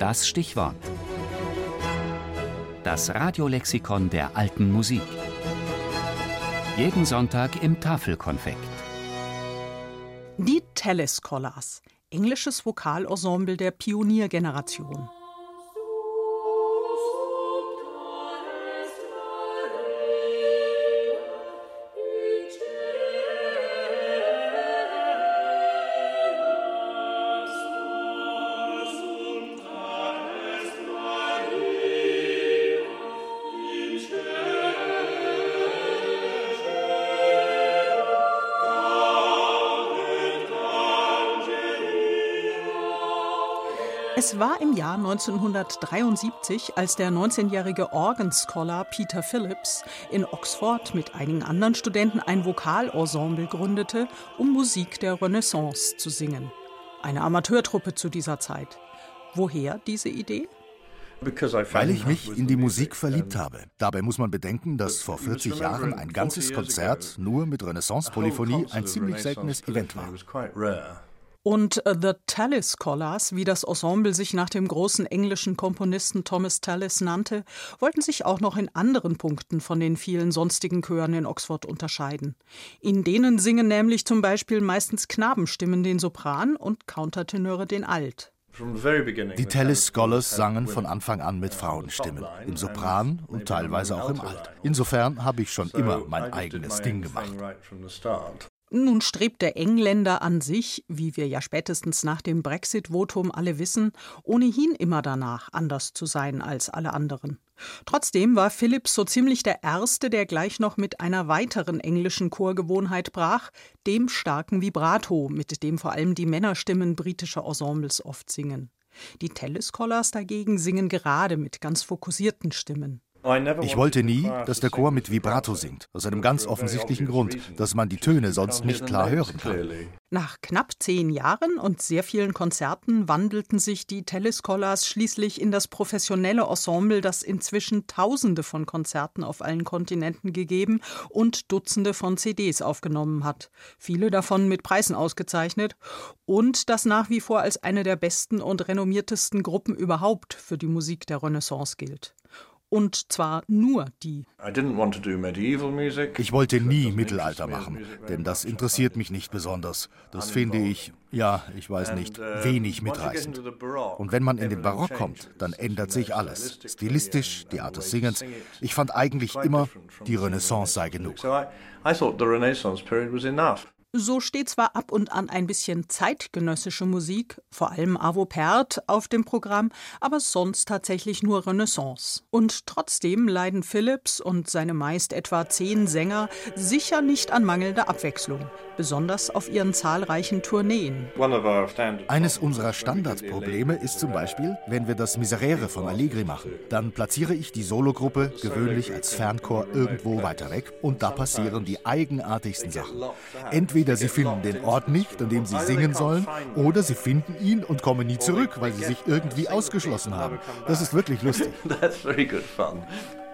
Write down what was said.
Das Stichwort. Das Radiolexikon der alten Musik. Jeden Sonntag im Tafelkonfekt. Die Telescholars, englisches Vokalensemble der Pioniergeneration. Es war im Jahr 1973, als der 19-jährige Organ-Scholar Peter Phillips in Oxford mit einigen anderen Studenten ein Vokalensemble gründete, um Musik der Renaissance zu singen. Eine Amateurtruppe zu dieser Zeit. Woher diese Idee? Weil ich mich in die Musik verliebt habe. Dabei muss man bedenken, dass vor 40 Jahren ein ganzes Konzert nur mit Renaissance-Polyphonie ein ziemlich seltenes Event war. Und uh, The Tallis Scholars, wie das Ensemble sich nach dem großen englischen Komponisten Thomas Tallis nannte, wollten sich auch noch in anderen Punkten von den vielen sonstigen Chören in Oxford unterscheiden. In denen singen nämlich zum Beispiel meistens Knabenstimmen den Sopran und Countertenöre den Alt. Die Tallis Scholars sangen von Anfang an mit Frauenstimmen, im Sopran und teilweise auch im Alt. Insofern habe ich schon immer mein eigenes Ding gemacht. Nun strebt der Engländer an sich, wie wir ja spätestens nach dem Brexit-Votum alle wissen, ohnehin immer danach, anders zu sein als alle anderen. Trotzdem war Phillips so ziemlich der Erste, der gleich noch mit einer weiteren englischen Chorgewohnheit brach, dem starken Vibrato, mit dem vor allem die Männerstimmen britischer Ensembles oft singen. Die Telescholars dagegen singen gerade mit ganz fokussierten Stimmen. Ich wollte nie, dass der Chor mit Vibrato singt, aus einem ganz offensichtlichen Grund, dass man die Töne sonst nicht klar hören kann. Nach knapp zehn Jahren und sehr vielen Konzerten wandelten sich die Telescholars schließlich in das professionelle Ensemble, das inzwischen Tausende von Konzerten auf allen Kontinenten gegeben und Dutzende von CDs aufgenommen hat, viele davon mit Preisen ausgezeichnet und das nach wie vor als eine der besten und renommiertesten Gruppen überhaupt für die Musik der Renaissance gilt. Und zwar nur die. Ich wollte nie Mittelalter machen, denn das interessiert mich nicht besonders. Das finde ich, ja, ich weiß nicht, uh, wenig mitreißend. Und wenn man in den Barock kommt, dann ändert sich alles. Stilistisch, die Art des Singens. Ich fand eigentlich immer, die Renaissance sei genug. So steht zwar ab und an ein bisschen zeitgenössische Musik, vor allem Avo Pärt, auf dem Programm, aber sonst tatsächlich nur Renaissance. Und trotzdem leiden Phillips und seine meist etwa zehn Sänger sicher nicht an mangelnder Abwechslung, besonders auf ihren zahlreichen Tourneen. Eines unserer Standardprobleme ist zum Beispiel, wenn wir das Miserere von Allegri machen, dann platziere ich die Sologruppe gewöhnlich als Fernchor irgendwo weiter weg und da passieren die eigenartigsten Sachen. Entweder Entweder sie finden den Ort nicht, an dem sie singen sollen, oder sie finden ihn und kommen nie zurück, weil sie sich irgendwie ausgeschlossen haben. Das ist wirklich lustig.